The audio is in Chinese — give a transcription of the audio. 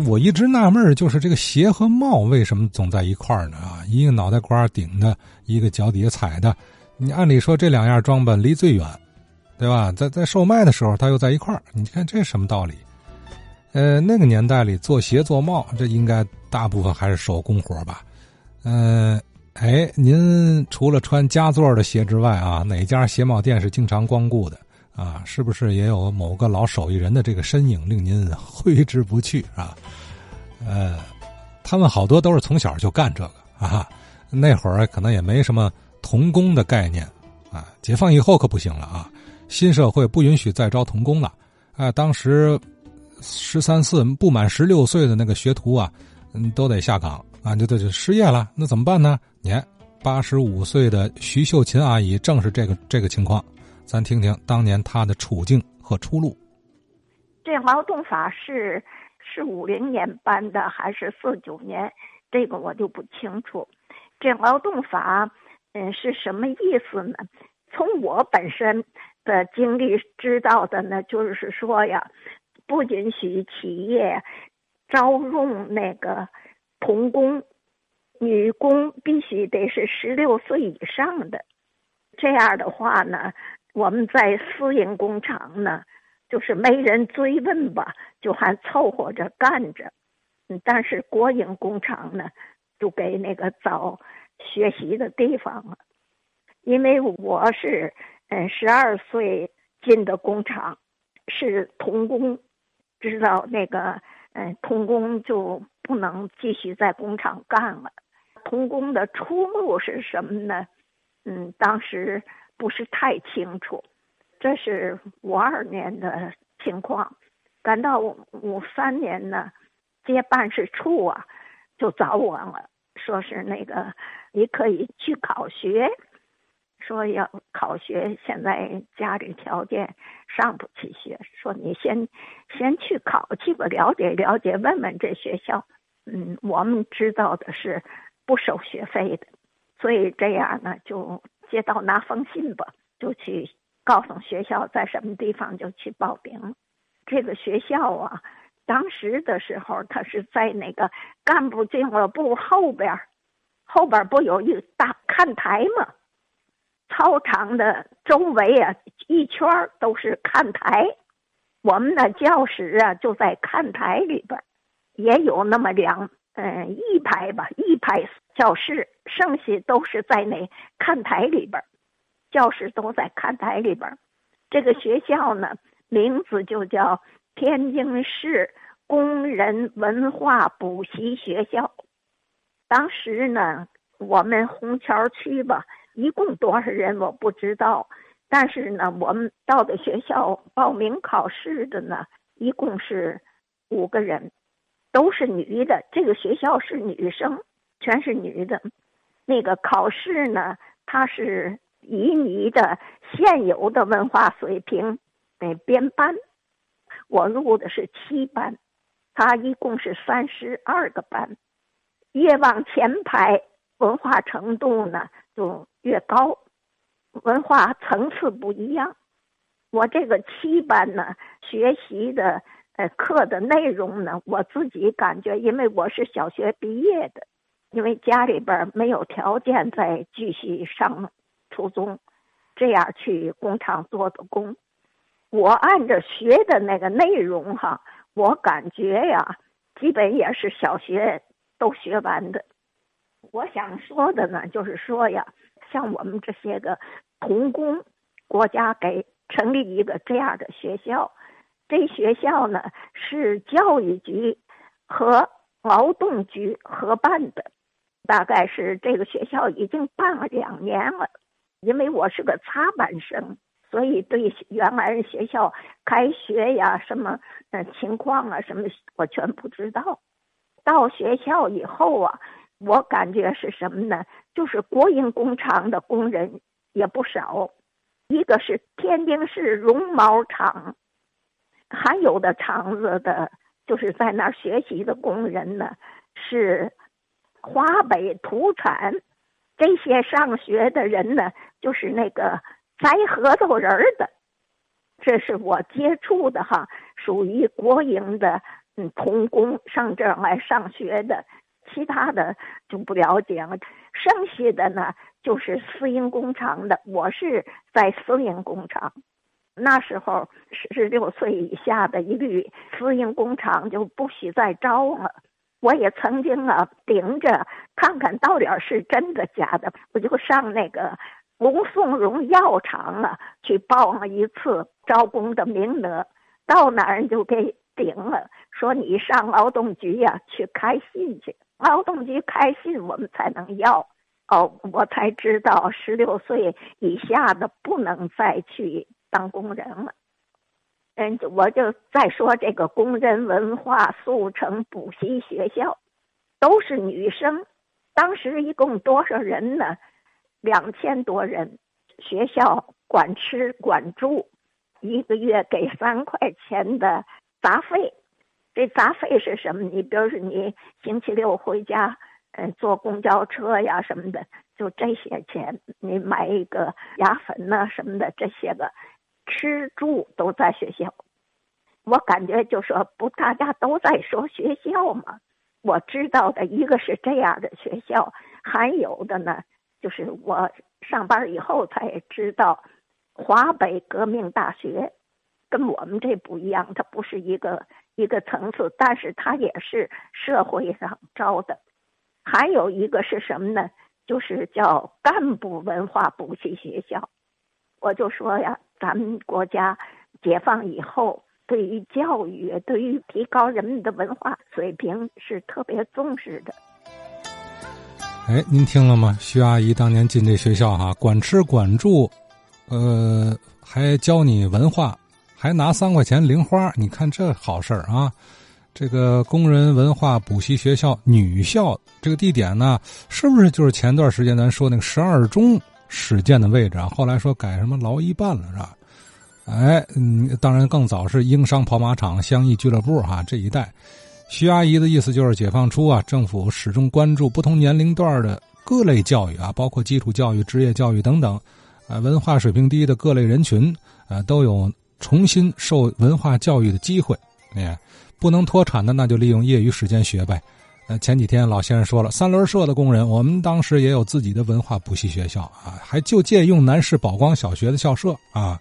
我一直纳闷就是这个鞋和帽为什么总在一块儿呢？啊，一个脑袋瓜顶的，一个脚底下踩的。你按理说这两样装扮离最远，对吧？在在售卖的时候，它又在一块儿。你看这什么道理？呃，那个年代里做鞋做帽，这应该大部分还是手工活吧？嗯，哎，您除了穿佳作的鞋之外啊，哪家鞋帽店是经常光顾的？啊，是不是也有某个老手艺人的这个身影令您挥之不去啊？呃，他们好多都是从小就干这个啊。那会儿可能也没什么童工的概念啊。解放以后可不行了啊，新社会不允许再招童工了啊。当时十三四不满十六岁的那个学徒啊，嗯，都得下岗啊，就就就失业了。那怎么办呢？你看，八十五岁的徐秀琴阿姨正是这个这个情况。咱听听当年他的处境和出路。这劳动法是是五零年颁的还是四九年？这个我就不清楚。这劳动法，嗯，是什么意思呢？从我本身的经历知道的呢，就是说呀，不允许企业招用那个童工，女工必须得是十六岁以上的。这样的话呢。我们在私营工厂呢，就是没人追问吧，就还凑合着干着。嗯，但是国营工厂呢，就给那个找学习的地方了。因为我是嗯十二岁进的工厂，是童工，知道那个嗯童工就不能继续在工厂干了。童工的出路是什么呢？嗯，当时。不是太清楚，这是五二年的情况。赶到五三年呢，接办事处啊就找我了，说是那个你可以去考学，说要考学，现在家里条件上不起学，说你先先去考去吧，了解了解，问问这学校。嗯，我们知道的是不收学费的，所以这样呢就。接到拿封信吧，就去告诉学校在什么地方就去报名。这个学校啊，当时的时候，他是在那个干部俱乐部后边，后边不有一大看台吗？操场的周围啊，一圈都是看台。我们的教室啊，就在看台里边，也有那么两嗯一排吧，一排。教室剩下都是在那看台里边，教室都在看台里边。这个学校呢，名字就叫天津市工人文化补习学校。当时呢，我们红桥区吧，一共多少人我不知道，但是呢，我们到的学校报名考试的呢，一共是五个人，都是女的。这个学校是女生。全是女的，那个考试呢，它是以你的现有的文化水平来编班。我入的是七班，它一共是三十二个班，越往前排，文化程度呢就越高，文化层次不一样。我这个七班呢，学习的呃课的内容呢，我自己感觉，因为我是小学毕业的。因为家里边没有条件再继续上初中，这样去工厂做的工，我按着学的那个内容哈，我感觉呀，基本也是小学都学完的。我想说的呢，就是说呀，像我们这些个童工，国家给成立一个这样的学校，这学校呢是教育局和劳动局合办的。大概是这个学校已经办了两年了，因为我是个插班生，所以对原来学校开学呀、什么呃情况啊、什么我全不知道。到学校以后啊，我感觉是什么呢？就是国营工厂的工人也不少，一个是天津市绒毛厂，还有的厂子的，就是在那儿学习的工人呢是。华北土产，这些上学的人呢，就是那个摘核桃仁儿的，这是我接触的哈，属于国营的嗯童工上这儿来上学的，其他的就不了解了。剩下的呢就是私营工厂的，我是在私营工厂。那时候十六岁以下的一律私营工厂就不许再招了。我也曾经啊顶着看看到底是真的假的，我就上那个吴颂荣药厂啊去报了一次招工的名额，到哪儿就给顶了，说你上劳动局呀去开信去，劳动局开信我们才能要。哦，我才知道十六岁以下的不能再去。当工人了，嗯，我就再说这个工人文化速成补习学校，都是女生。当时一共多少人呢？两千多人。学校管吃管住，一个月给三块钱的杂费。这杂费是什么？你比如说你星期六回家，嗯，坐公交车呀什么的，就这些钱。你买一个牙粉呐什么的，这些个。吃住都在学校，我感觉就说不，大家都在说学校嘛。我知道的一个是这样的学校，还有的呢，就是我上班以后才知道，华北革命大学跟我们这不一样，它不是一个一个层次，但是它也是社会上招的。还有一个是什么呢？就是叫干部文化补习学校。我就说呀。咱们国家解放以后，对于教育，对于提高人们的文化水平是特别重视的。哎，您听了吗？徐阿姨当年进这学校哈，管吃管住，呃，还教你文化，还拿三块钱零花。你看这好事儿啊！这个工人文化补习学校女校这个地点呢，是不是就是前段时间咱说那个十二中？始建的位置啊，后来说改什么劳一办了是吧？哎，嗯，当然更早是英商跑马场、相谊俱乐部哈这一带。徐阿姨的意思就是，解放初啊，政府始终关注不同年龄段的各类教育啊，包括基础教育、职业教育等等，啊，文化水平低的各类人群啊，都有重新受文化教育的机会。哎，不能脱产的，那就利用业余时间学呗。呃，前几天老先生说了，三轮社的工人，我们当时也有自己的文化补习学校啊，还就借用南市宝光小学的校舍啊。